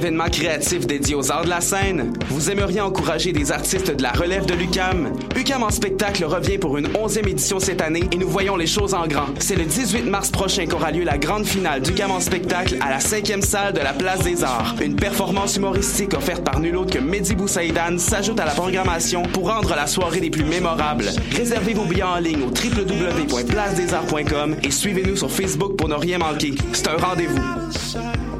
événement créatif dédié aux arts de la scène? Vous aimeriez encourager des artistes de la relève de l'UCAM? UCAM en spectacle revient pour une 11e édition cette année et nous voyons les choses en grand. C'est le 18 mars prochain qu'aura lieu la grande finale d'UCAM en spectacle à la 5e salle de la Place des Arts. Une performance humoristique offerte par nul autre que Mehdi Boussaïdan s'ajoute à la programmation pour rendre la soirée des plus mémorables. Réservez vos billets en ligne au www.placedesarts.com et suivez-nous sur Facebook pour ne rien manquer. C'est un rendez-vous.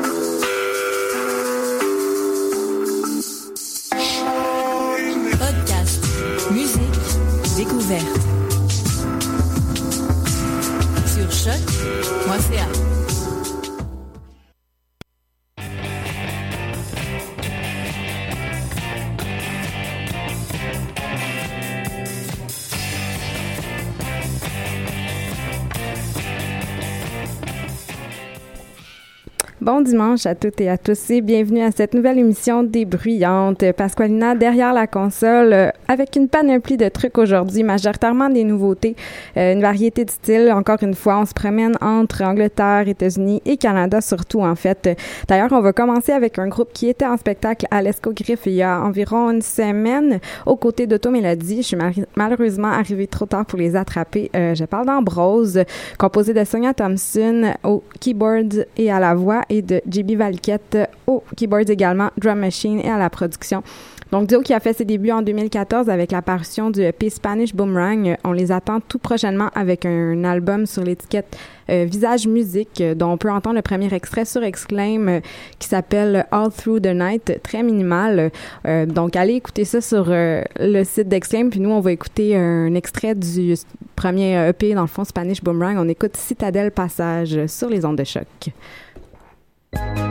Dimanche à toutes et à tous et bienvenue à cette nouvelle émission des Bruyantes. Pasqualina derrière la console euh, avec une panoplie de trucs aujourd'hui, majoritairement des nouveautés, euh, une variété de styles. Encore une fois, on se promène entre Angleterre, États-Unis et Canada surtout en fait. D'ailleurs, on va commencer avec un groupe qui était en spectacle à l'Escogriffe il y a environ une semaine aux côtés d'Automélodie. Je suis malheureusement arrivée trop tard pour les attraper. Euh, je parle d'Ambrose, composé de Sonia Thompson au keyboard et à la voix et JB Valquette au keyboard également, drum machine et à la production. Donc, duo qui a fait ses débuts en 2014 avec l'apparition du EP Spanish Boomerang. On les attend tout prochainement avec un album sur l'étiquette euh, Visage Musique, dont on peut entendre le premier extrait sur Exclaim euh, qui s'appelle All Through the Night, très minimal. Euh, donc, allez écouter ça sur le site d'Exclaim. Puis nous, on va écouter un extrait du premier EP, dans le fond, Spanish Boomerang. On écoute Citadel Passage sur les ondes de choc. It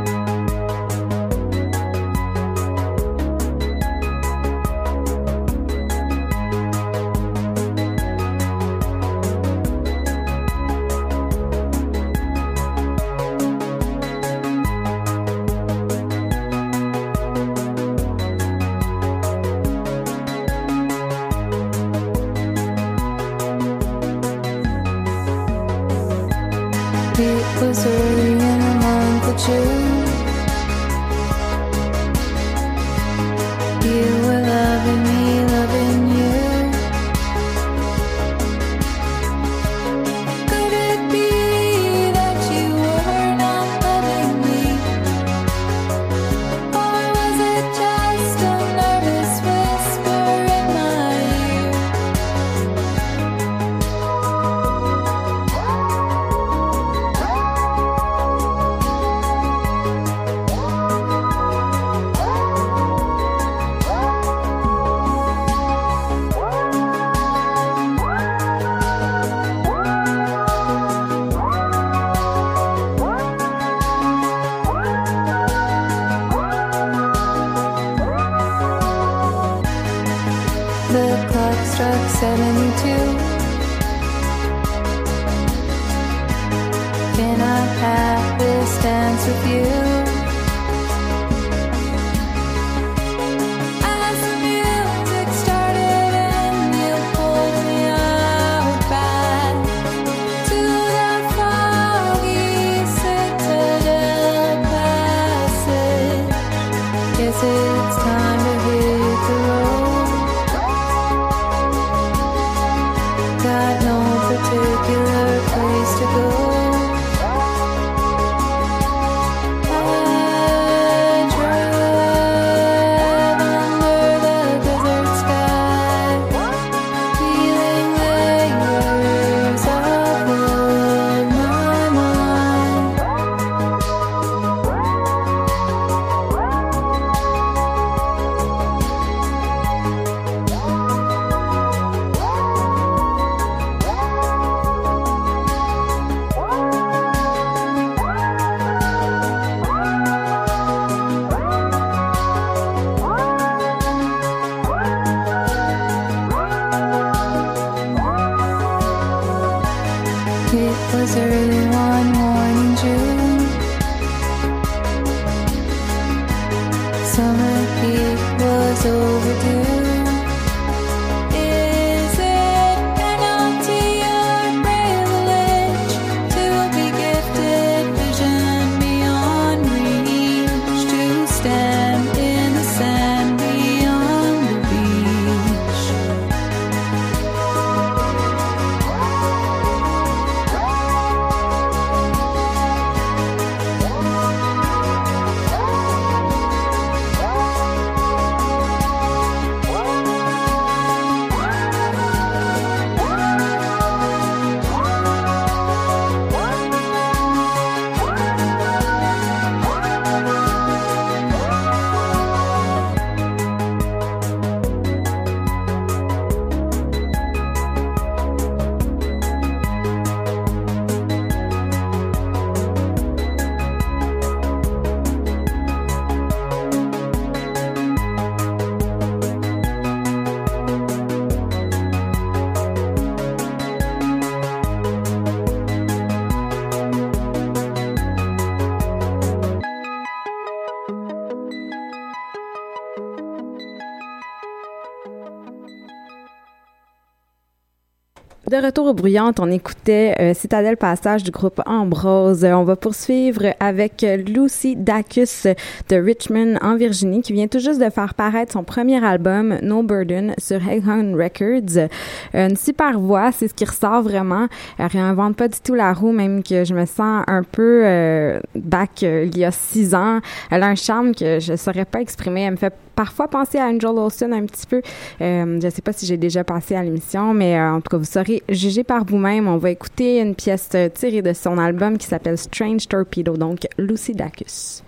De retour aux bruyantes, on écoutait euh, Citadel Passage du groupe Ambrose. On va poursuivre avec euh, Lucy Dacus de Richmond en Virginie qui vient tout juste de faire paraître son premier album No Burden sur Hellhound Records. Une super voix, c'est ce qui ressort vraiment. Elle réinvente pas du tout la roue, même que je me sens un peu euh, back euh, il y a six ans. Elle a un charme que je saurais pas exprimer. Parfois penser à Angel Olsen un petit peu. Euh, je sais pas si j'ai déjà passé à l'émission, mais euh, en tout cas, vous saurez juger par vous-même. On va écouter une pièce euh, tirée de son album qui s'appelle Strange Torpedo, donc Lucy Dacus.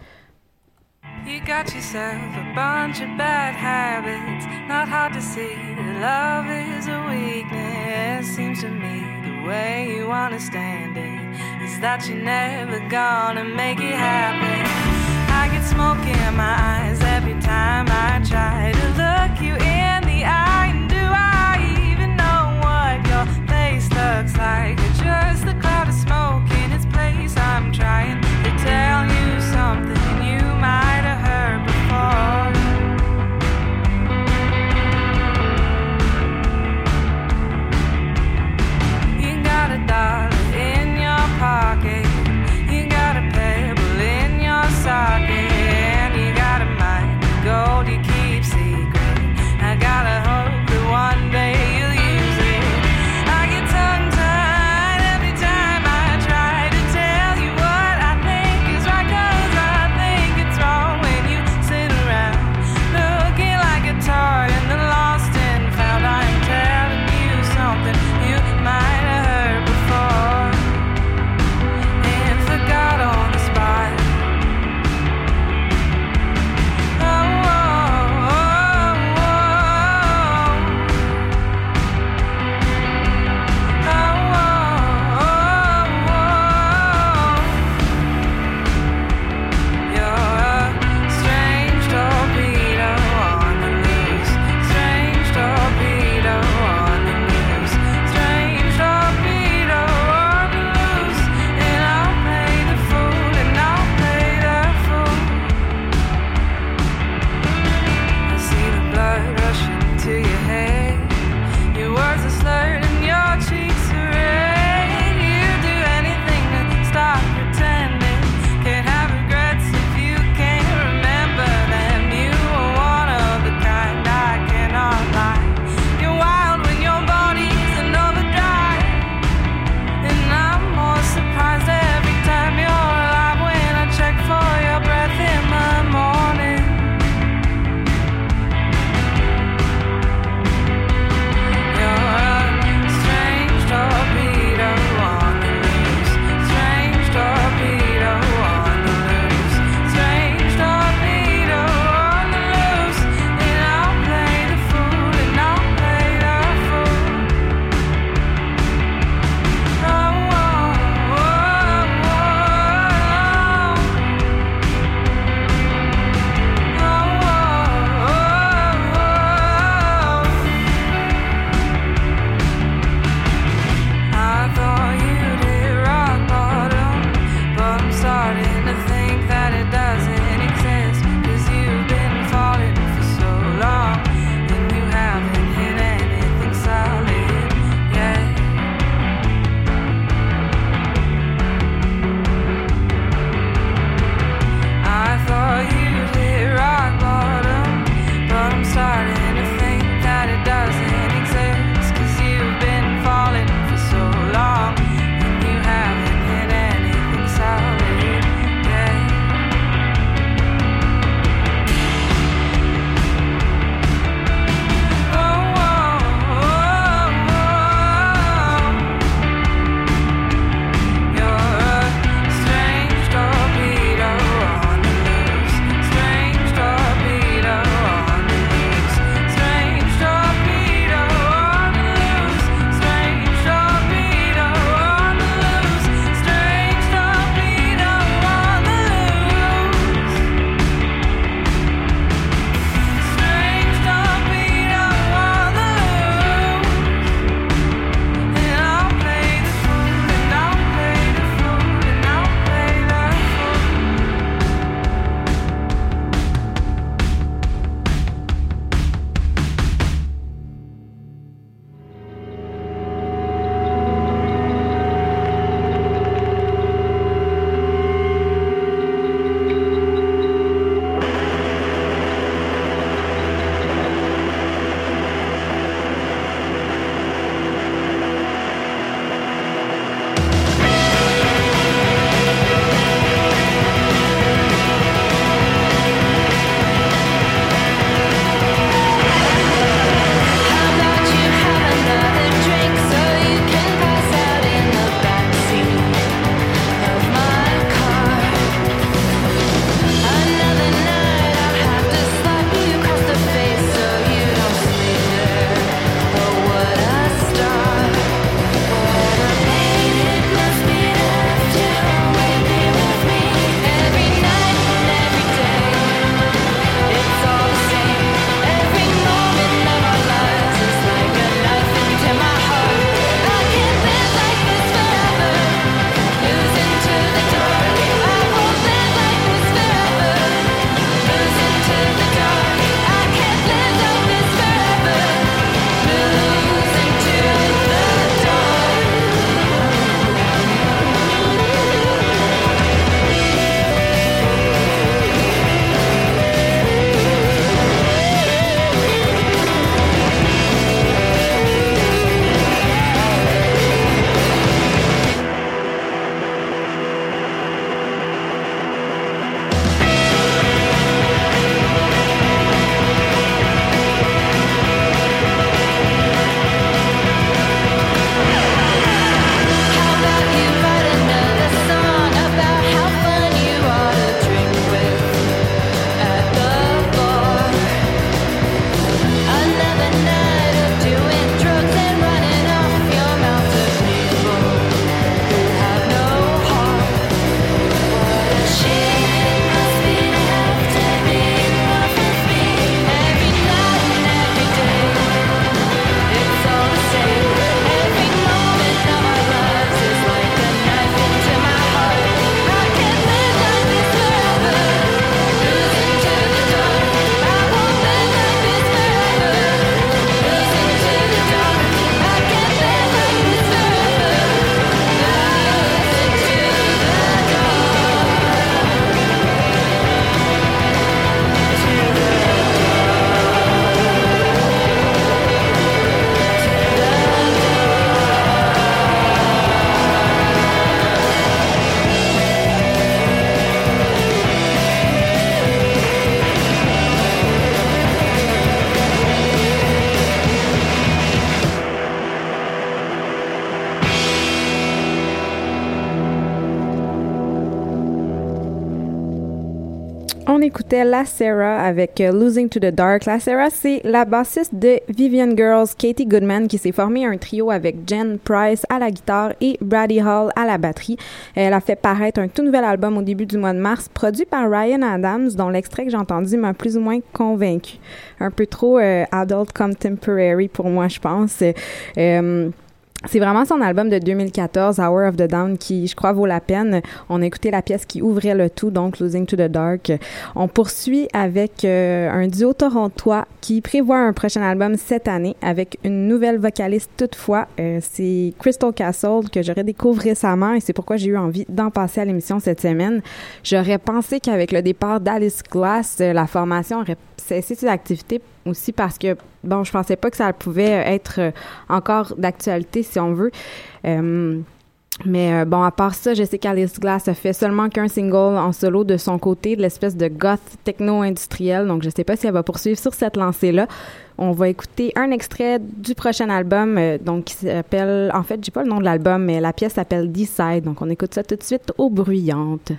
You got yourself a bunch of bad habits. Not hard to see that love is a weakness. Seems to me the way you understand it is that you're never gonna make it happen. I get smoke in my eyes every time I try to look you in the eye. Do I even know what your face looks like? Or just cloud of smoke in its place? I'm trying to tell you something you might have heard before. You got a dollar in your pocket side. Écoutait La Sarah avec euh, Losing to the Dark. La Sarah, c'est la bassiste de Vivian Girls, Katie Goodman, qui s'est formée un trio avec Jen Price à la guitare et Brady Hall à la batterie. Elle a fait paraître un tout nouvel album au début du mois de mars, produit par Ryan Adams, dont l'extrait que j'ai entendu m'a plus ou moins convaincu. Un peu trop euh, adult contemporary pour moi, je pense. Euh, c'est vraiment son album de 2014, Hour of the Down, qui, je crois, vaut la peine. On a écouté la pièce qui ouvrait le tout, donc Losing to the Dark. On poursuit avec euh, un duo torontois qui prévoit un prochain album cette année avec une nouvelle vocaliste toutefois. Euh, c'est Crystal Castle que j'aurais découvert récemment et c'est pourquoi j'ai eu envie d'en passer à l'émission cette semaine. J'aurais pensé qu'avec le départ d'Alice Glass, euh, la formation aurait cessé ses activités aussi parce que bon, je pensais pas que ça pouvait être euh, encore d'actualité si on veut. Euh, mais euh, bon, à part ça, je sais qu'Alice Glass a fait seulement qu'un single en solo de son côté, de l'espèce de goth techno-industriel. Donc, je sais pas si elle va poursuivre sur cette lancée-là. On va écouter un extrait du prochain album, donc qui s'appelle, en fait, j'ai pas le nom de l'album, mais la pièce s'appelle Decide. Donc, on écoute ça tout de suite aux bruyantes.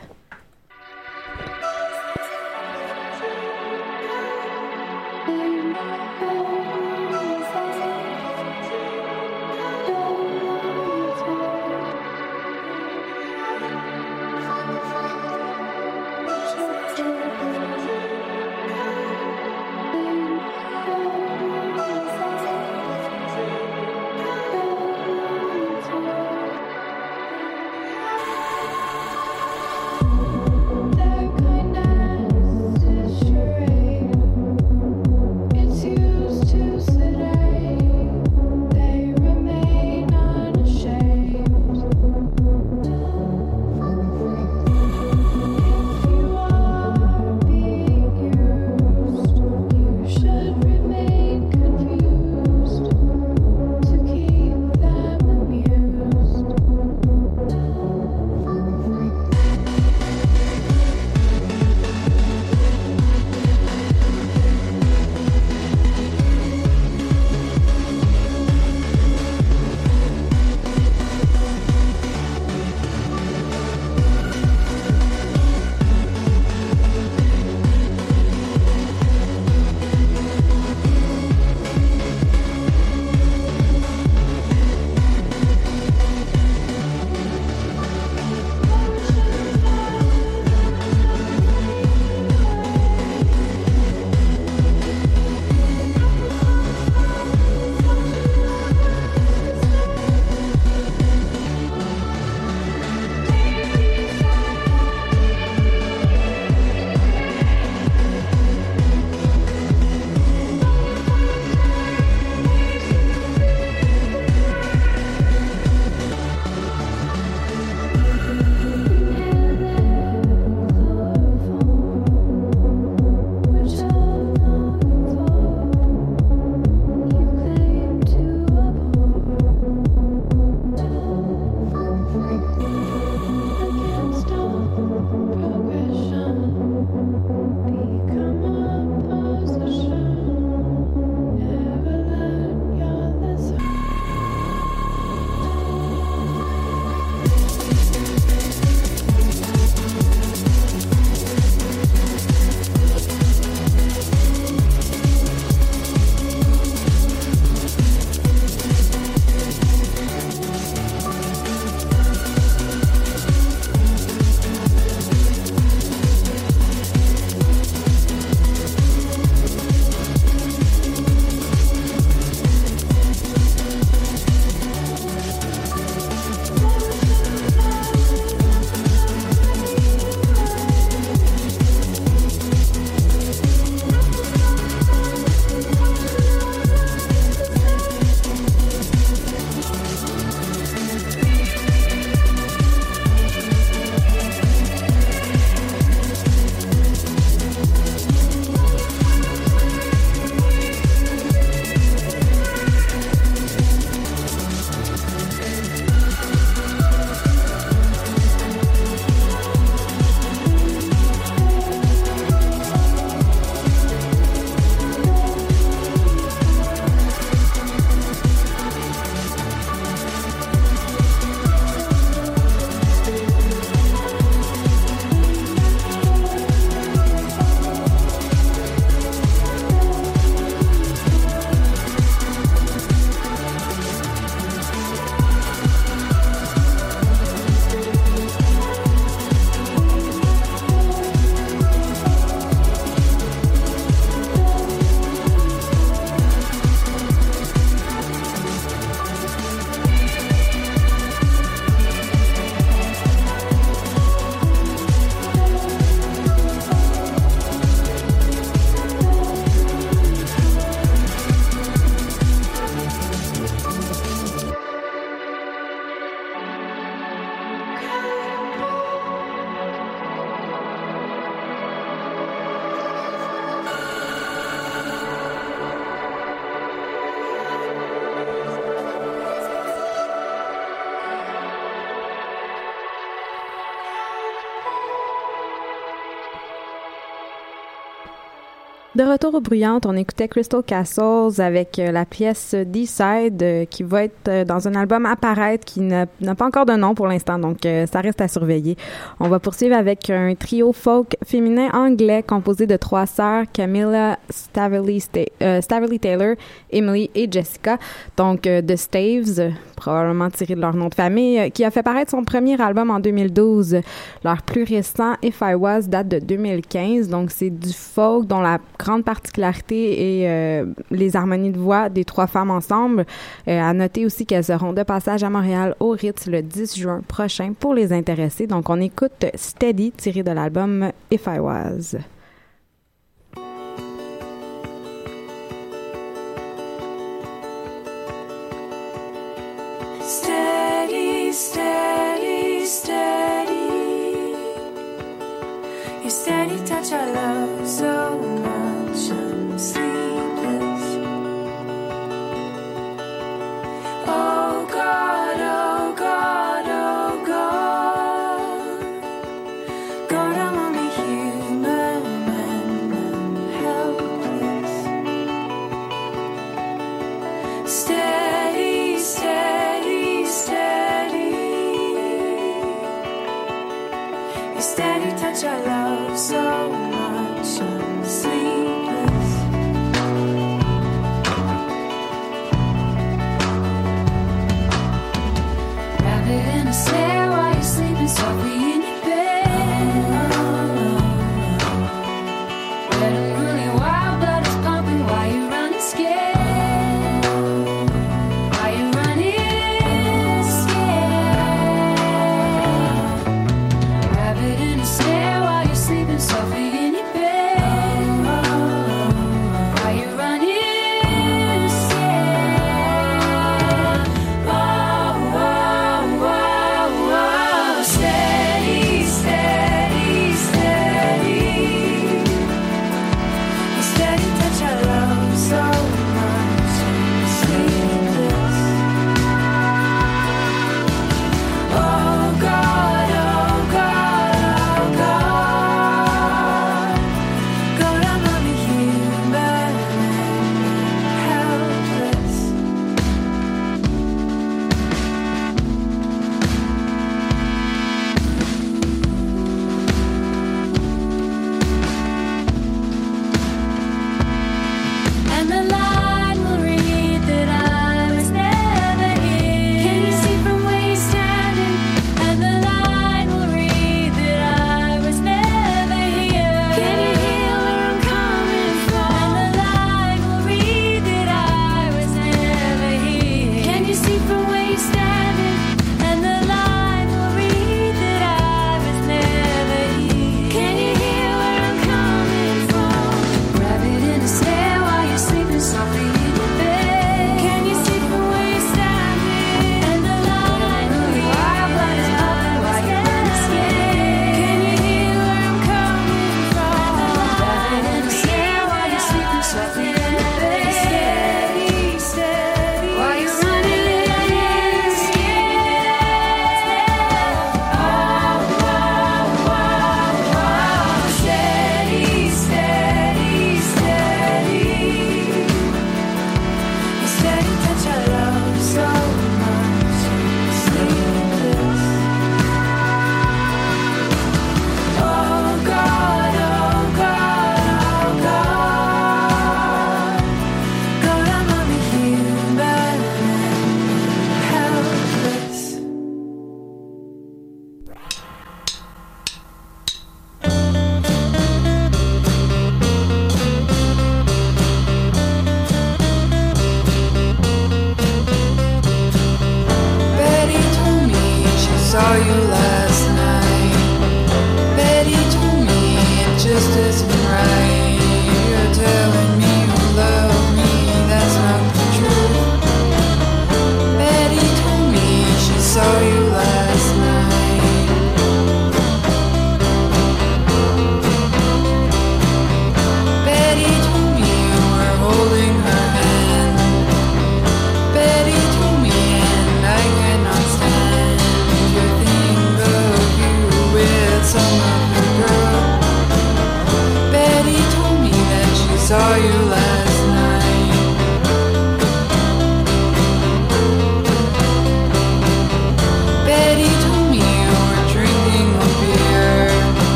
De retour aux bruyantes, on écoutait Crystal Castles avec euh, la pièce D-Side euh, qui va être euh, dans un album apparaître qui n'a pas encore de nom pour l'instant, donc ça reste à surveiller. On va poursuivre avec un trio folk féminin anglais composé de trois sœurs, Camilla, Staveley, Sta- Staveley Taylor, Emily et Jessica, donc The Staves, probablement tiré de leur nom de famille, qui a fait paraître son premier album en 2012. Leur plus récent, If I Was, date de 2015, donc c'est du folk dont la grande particularité est euh, les harmonies de voix des trois femmes ensemble. Euh, à noter aussi qu'elles seront de passage à Montréal au Ritz le 10 juin prochain pour les intéressés. Donc on écoute Steady tiré de l'album If I Was.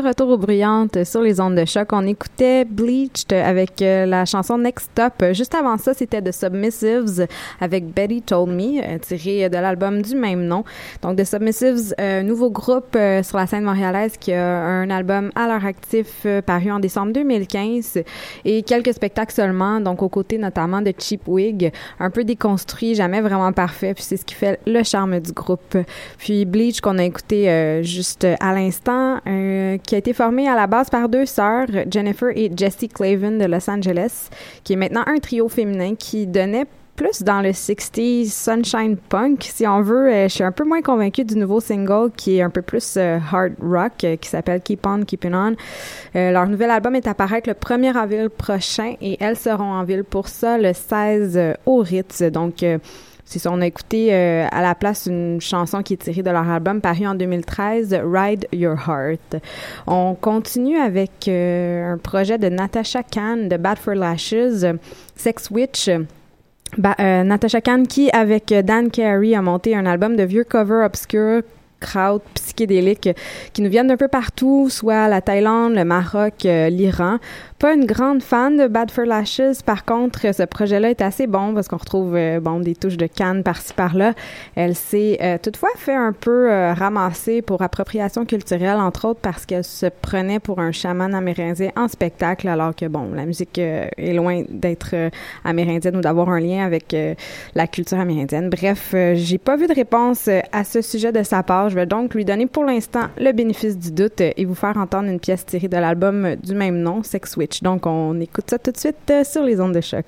Retour aux bruyantes sur les ondes de choc. On écoutait Bleached avec euh, la chanson Next Stop. Juste avant ça, c'était The Submissives avec Betty Told Me, euh, tiré de l'album du même nom. Donc The Submissives, euh, nouveau groupe euh, sur la scène montréalaise qui a un album à leur actif paru en décembre 2015 et quelques spectacles seulement, donc aux côtés notamment de Cheap Wig, un peu déconstruit, jamais vraiment parfait, puis c'est ce qui fait le charme du groupe. Puis Bleach qu'on a écouté juste à l'instant, qui a été formé à la base par deux sœurs, Jennifer et Jessie Clavin de Los Angeles, qui est maintenant un trio féminin qui donnait plus dans le 60s Sunshine Punk, si on veut. Euh, je suis un peu moins convaincue du nouveau single qui est un peu plus euh, hard rock, euh, qui s'appelle Keep On Keeping On. Leur nouvel album est à paraître le 1er avril prochain et elles seront en ville pour ça le 16 euh, au Ritz. Donc, c'est ça, on a écouté euh, à la place une chanson qui est tirée de leur album paru en 2013, Ride Your Heart. On continue avec euh, un projet de Natasha Khan de Bad for Lashes, Sex Witch. Euh, Natasha Khan qui, avec Dan Carey, a monté un album de vieux covers obscurs kraut psychédéliques qui nous viennent d'un peu partout, soit la Thaïlande, le Maroc, l'Iran. Pas une grande fan de Bad for Lashes. Par contre, ce projet-là est assez bon parce qu'on retrouve euh, bon des touches de canne par-ci par-là. Elle s'est euh, toutefois fait un peu euh, ramasser pour appropriation culturelle, entre autres parce qu'elle se prenait pour un chaman amérindien en spectacle, alors que bon, la musique est loin d'être amérindienne ou d'avoir un lien avec la culture amérindienne. Bref, j'ai pas vu de réponse à ce sujet de sa part. Je vais donc lui donner pour l'instant le bénéfice du doute et vous faire entendre une pièce tirée de l'album du même nom, Sex Witch. Donc, on écoute ça tout de suite euh, sur les ondes de choc.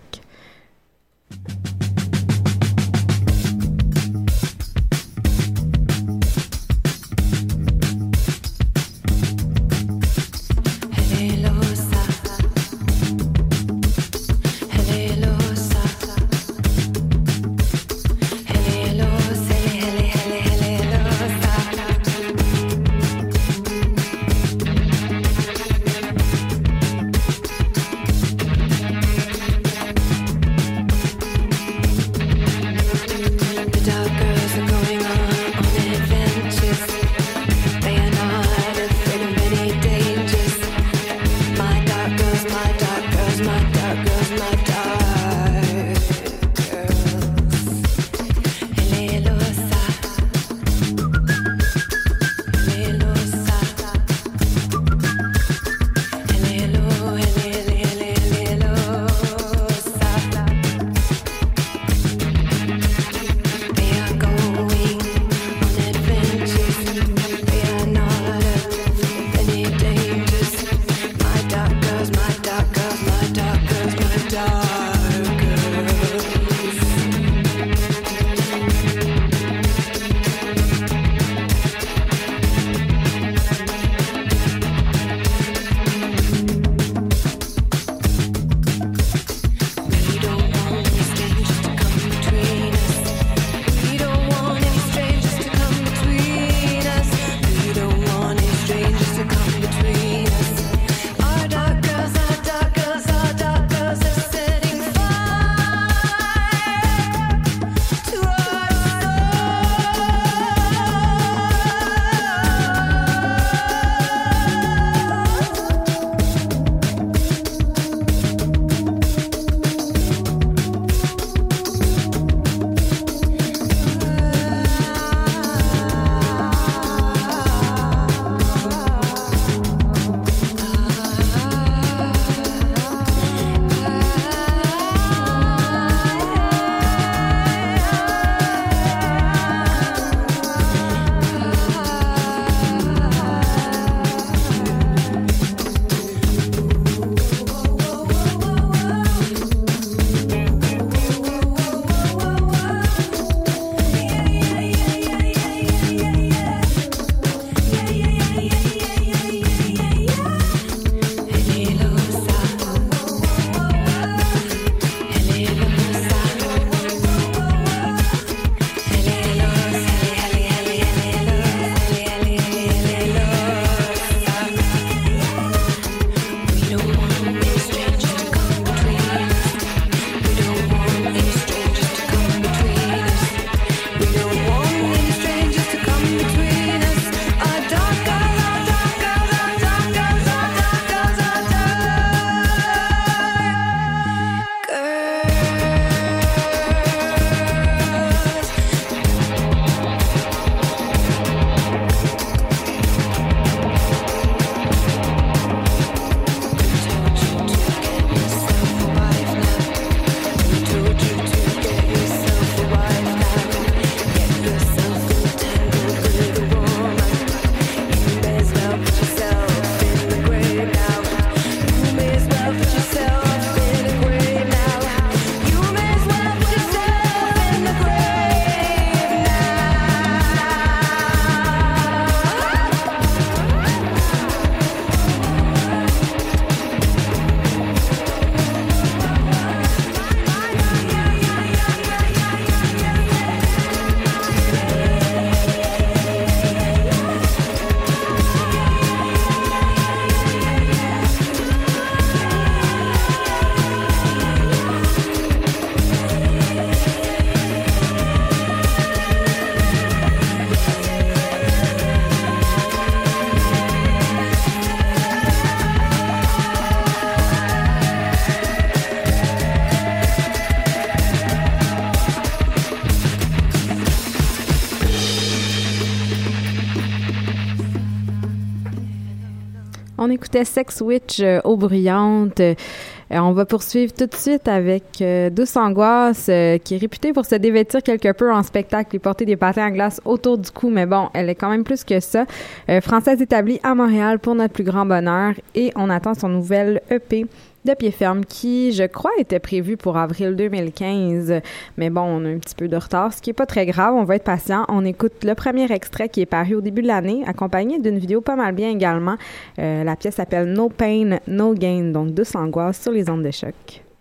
Sex Witch euh, aux bruyantes. Euh, on va poursuivre tout de suite avec euh, Douce Angoisse, qui est réputée pour se dévêtir quelque peu en spectacle et porter des patins à glace autour du cou, mais bon, elle est quand même plus que ça. Française établie à Montréal pour notre plus grand bonheur et on attend son nouvel EP de pied ferme qui, je crois, était prévu pour avril 2015. Mais bon, on a un petit peu de retard, ce qui est pas très grave. On va être patient. On écoute le premier extrait qui est paru au début de l'année, accompagné d'une vidéo pas mal bien également. Euh, la pièce s'appelle No Pain, No Gain, donc douce angoisse sur les ondes de.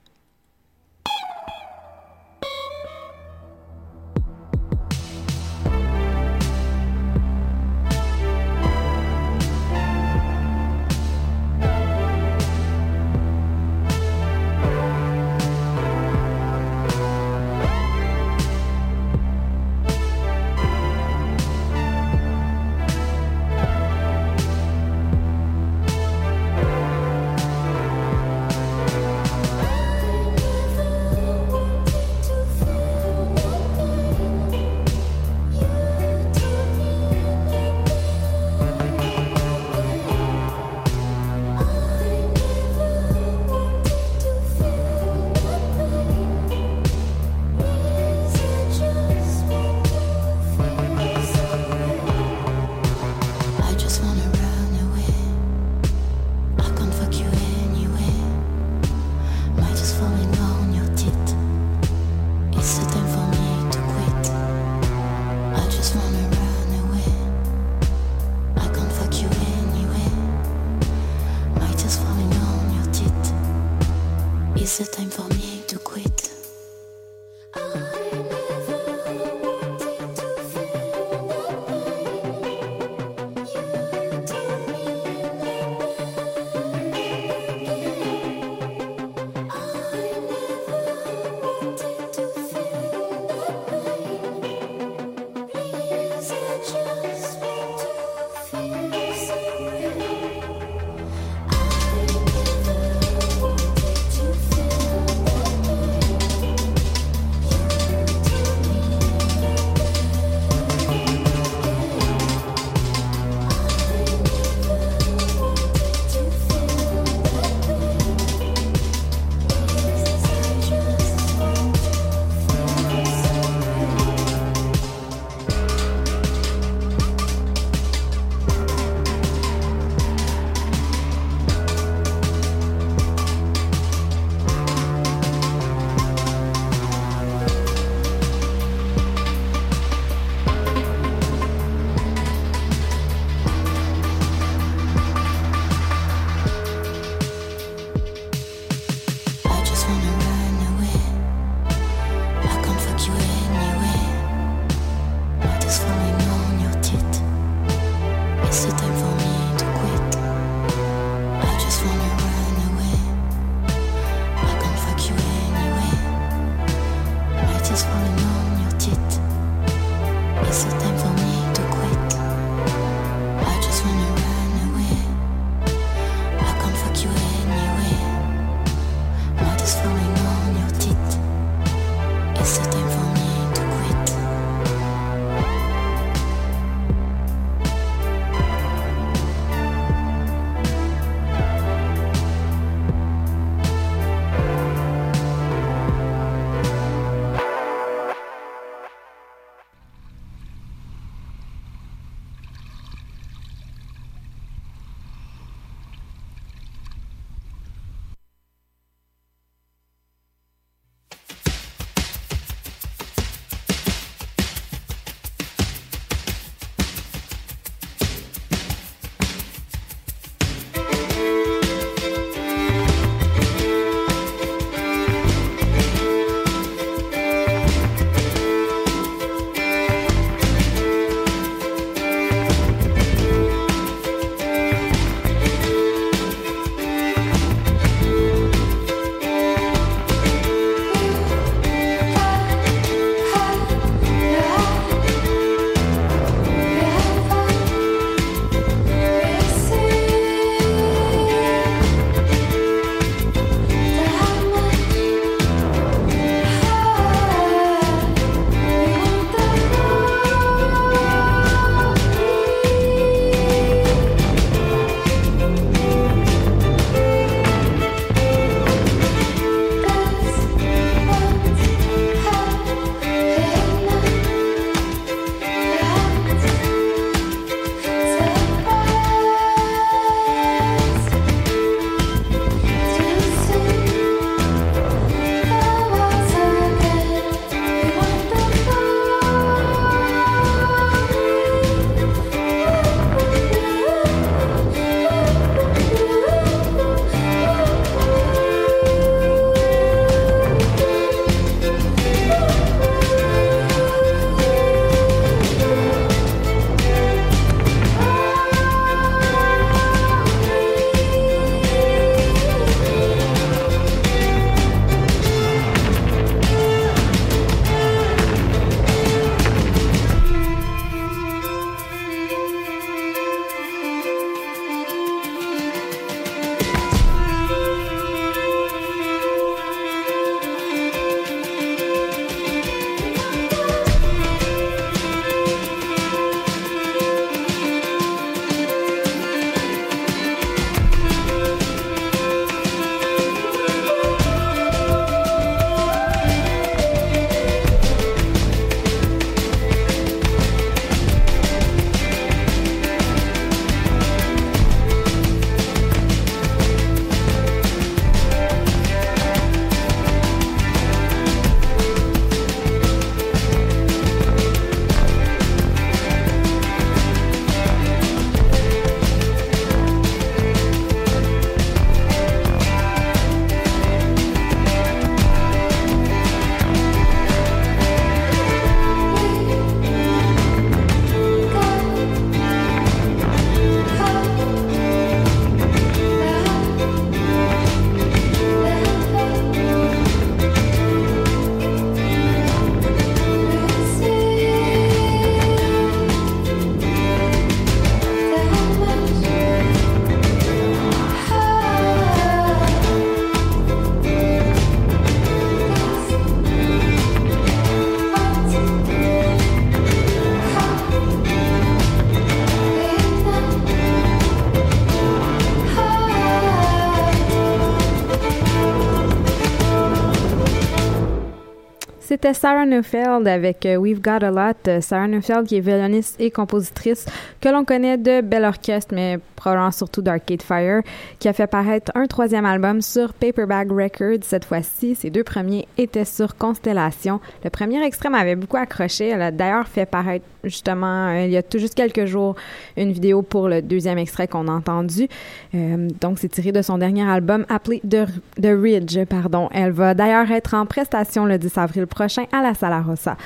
C'était Sarah Neufeld avec euh, We've Got a Lot. Euh, Sarah Neufeld qui est violoniste et compositrice que l'on connaît de Bell Orchestre, mais probablement surtout d'Arcade Fire, qui a fait paraître un troisième album sur Paperback Records cette fois-ci. Ses deux premiers étaient sur Constellation. Le premier extrait m'avait beaucoup accroché. Elle a d'ailleurs fait paraître justement euh, il y a tout juste quelques jours une vidéo pour le deuxième extrait qu'on a entendu. Euh, donc c'est tiré de son dernier album appelé The, The Ridge. Pardon. Elle va d'ailleurs être en prestation le 10 avril prochain à la Sala Rossa.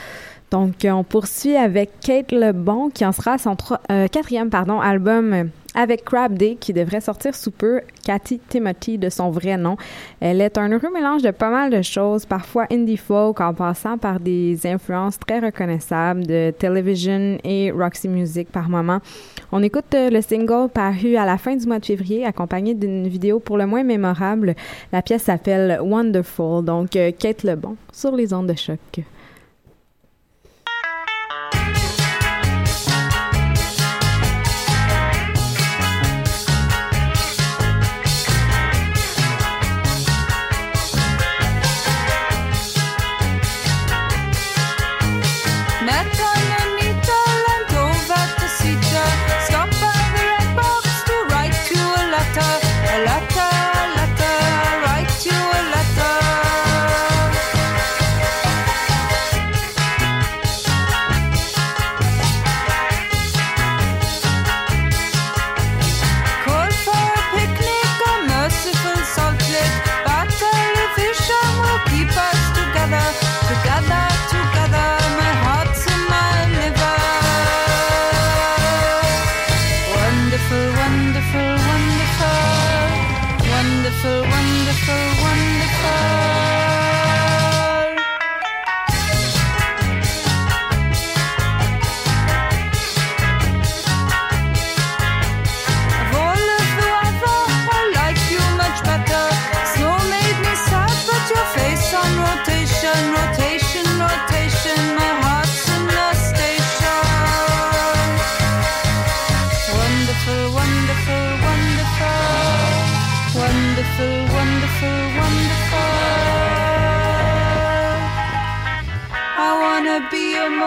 Donc, on poursuit avec Kate Lebon, qui en sera son euh, quatrième pardon, album euh, avec Crab Day, qui devrait sortir sous peu, Cathy Timothy de son vrai nom. Elle est un heureux mélange de pas mal de choses, parfois indie folk, en passant par des influences très reconnaissables de television et Roxy Music par moment. On écoute euh, le single paru à la fin du mois de février, accompagné d'une vidéo pour le moins mémorable. La pièce s'appelle Wonderful, donc Kate Lebon, sur les ondes de choc.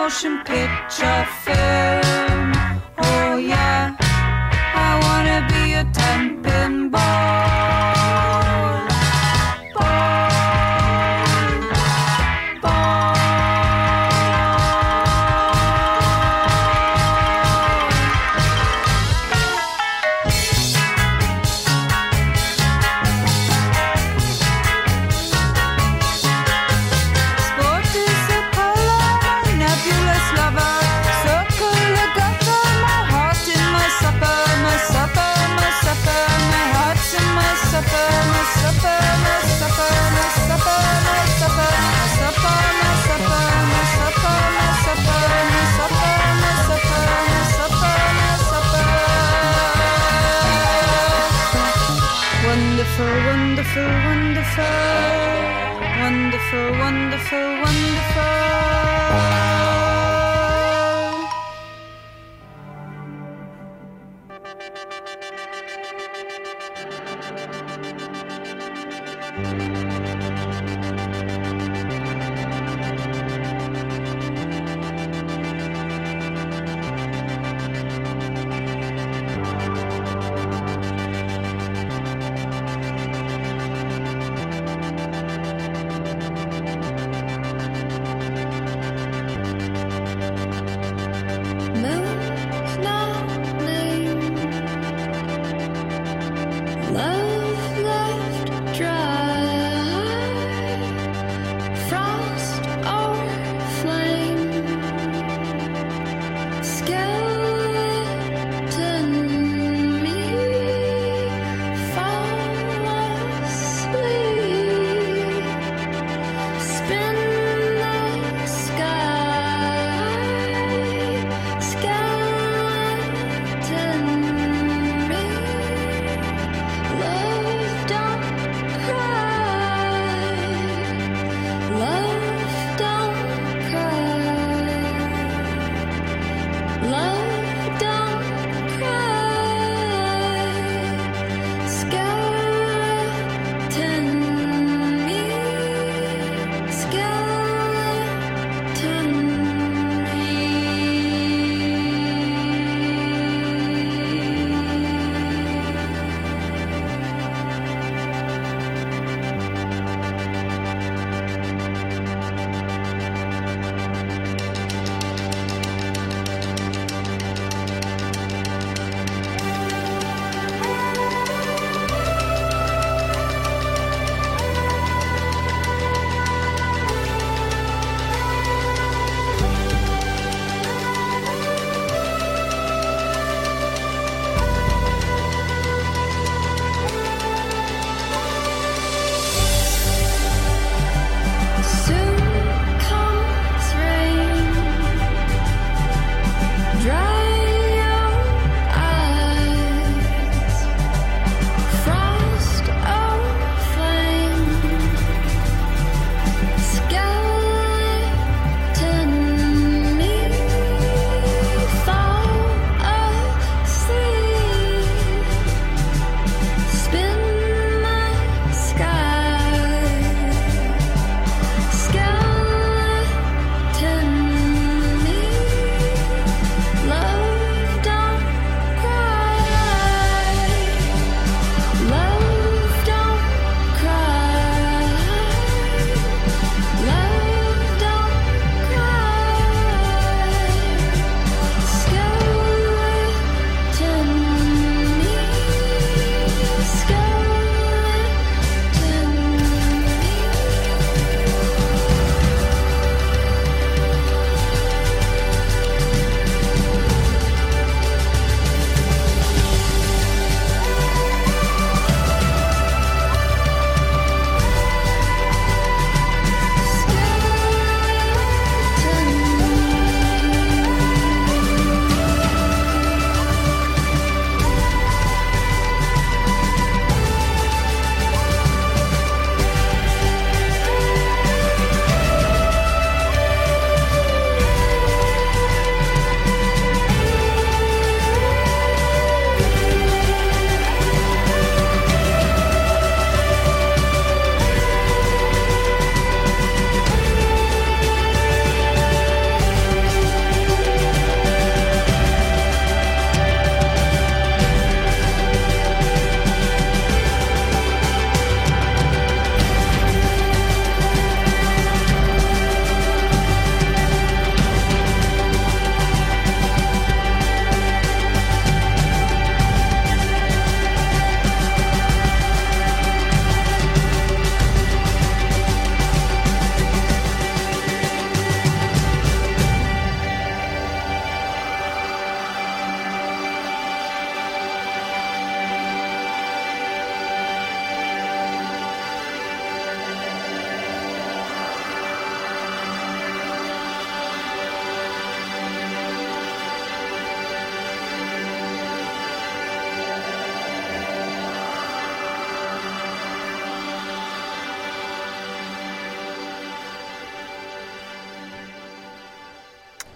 Motion picture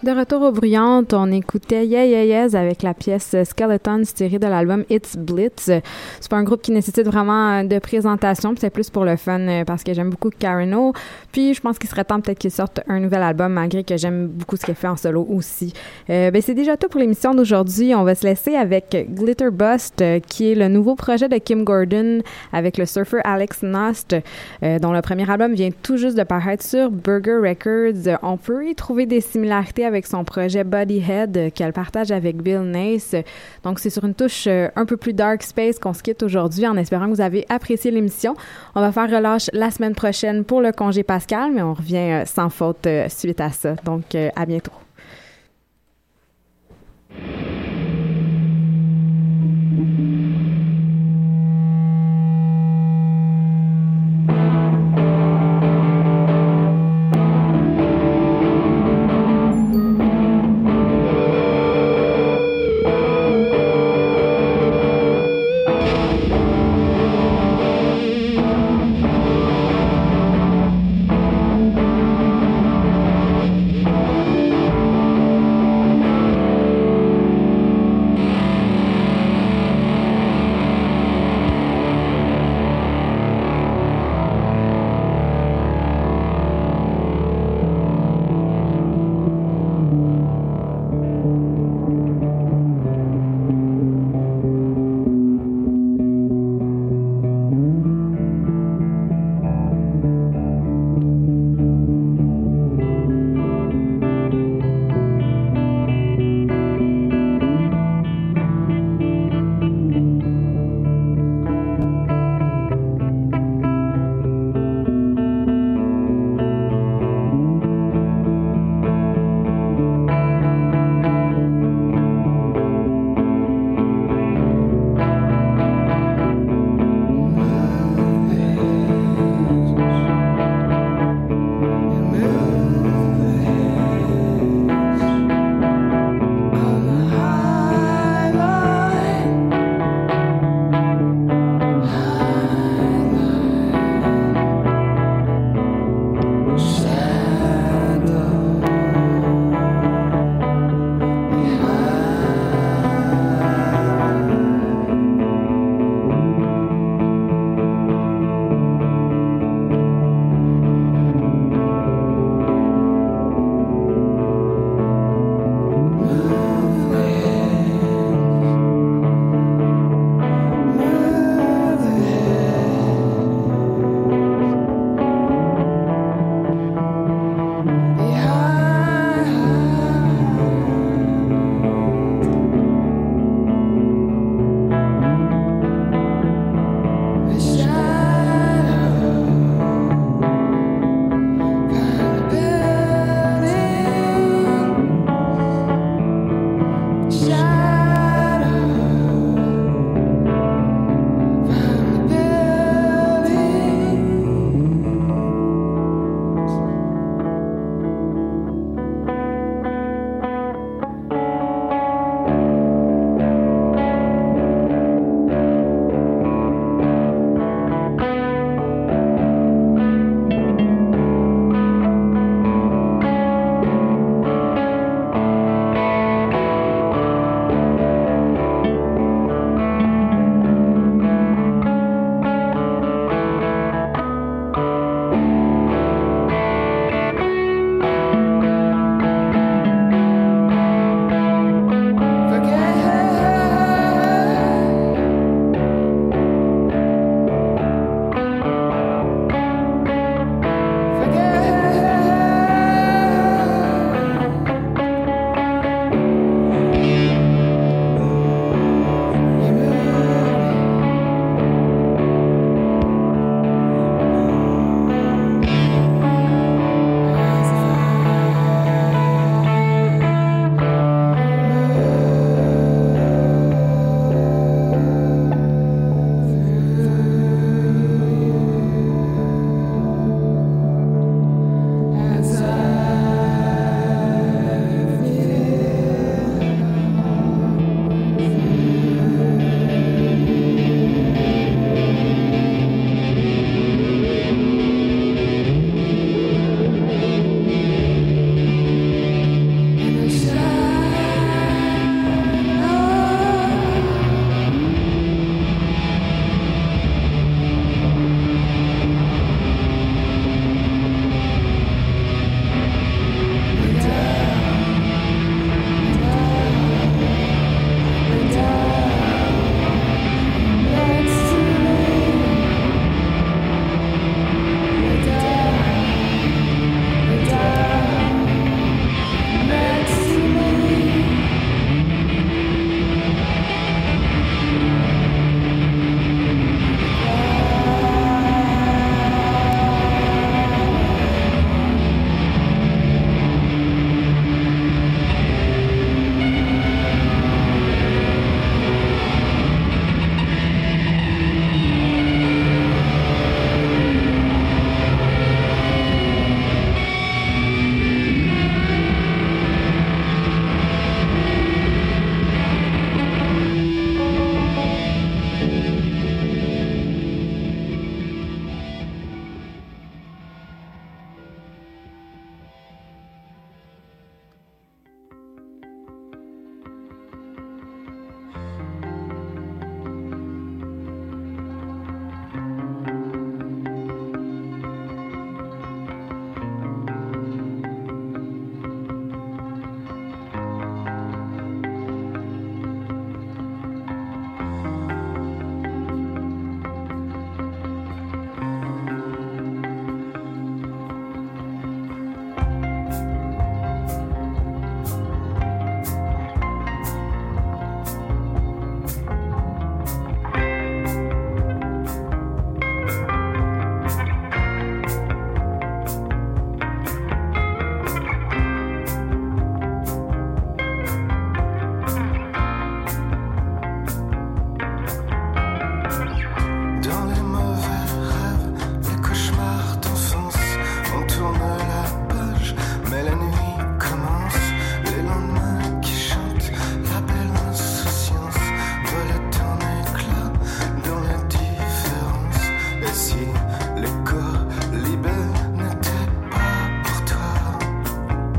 De retour aux bruyantes, on écoutait Yeah Yeah avec la pièce Skeleton tirée de l'album It's Blitz. C'est pas un groupe qui nécessite vraiment euh, de présentation, c'est plus pour le fun euh, parce que j'aime beaucoup Karen O. Puis je pense qu'il serait temps peut-être qu'il sorte un nouvel album malgré que j'aime beaucoup ce qu'elle fait en solo aussi. Euh, ben c'est déjà tout pour l'émission d'aujourd'hui. On va se laisser avec Glitter Bust euh, qui est le nouveau projet de Kim Gordon avec le surfer Alex Nost dont le premier album vient tout juste de paraître sur Burger Records. On peut y trouver des similarités avec avec son projet Bodyhead euh, qu'elle partage avec Bill Nace. Donc, c'est sur une touche euh, un peu plus dark space qu'on se quitte aujourd'hui en espérant que vous avez apprécié l'émission. On va faire relâche la semaine prochaine pour le congé Pascal, mais on revient euh, sans faute suite à ça. Donc, à bientôt.